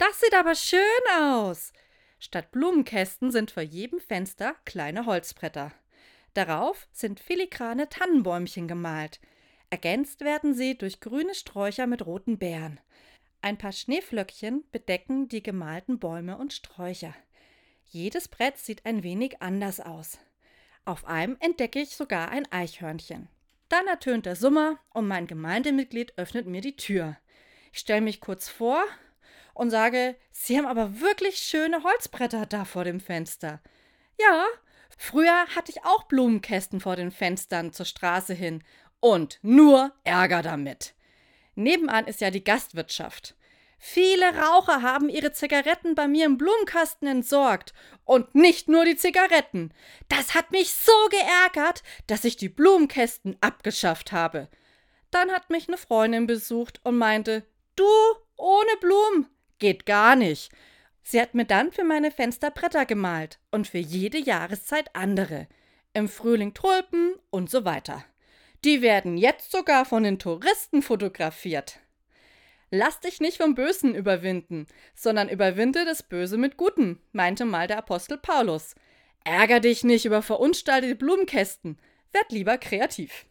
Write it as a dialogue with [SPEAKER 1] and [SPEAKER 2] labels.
[SPEAKER 1] das sieht aber schön aus. Statt Blumenkästen sind vor jedem Fenster kleine Holzbretter. Darauf sind filigrane Tannenbäumchen gemalt. Ergänzt werden sie durch grüne Sträucher mit roten Beeren. Ein paar Schneeflöckchen bedecken die gemalten Bäume und Sträucher. Jedes Brett sieht ein wenig anders aus. Auf einem entdecke ich sogar ein Eichhörnchen. Dann ertönt der Summer und mein Gemeindemitglied öffnet mir die Tür. Ich stelle mich kurz vor und sage, Sie haben aber wirklich schöne Holzbretter da vor dem Fenster. Ja, früher hatte ich auch Blumenkästen vor den Fenstern zur Straße hin und nur Ärger damit. Nebenan ist ja die Gastwirtschaft. Viele Raucher haben ihre Zigaretten bei mir im Blumenkasten entsorgt. Und nicht nur die Zigaretten. Das hat mich so geärgert, dass ich die Blumenkästen abgeschafft habe. Dann hat mich eine Freundin besucht und meinte, du, ohne Blumen, geht gar nicht. Sie hat mir dann für meine Fenster Bretter gemalt und für jede Jahreszeit andere. Im Frühling Tulpen und so weiter. Die werden jetzt sogar von den Touristen fotografiert. Lass dich nicht vom Bösen überwinden, sondern überwinde das Böse mit Guten, meinte mal der Apostel Paulus. Ärger dich nicht über verunstaltete Blumenkästen, werd lieber kreativ.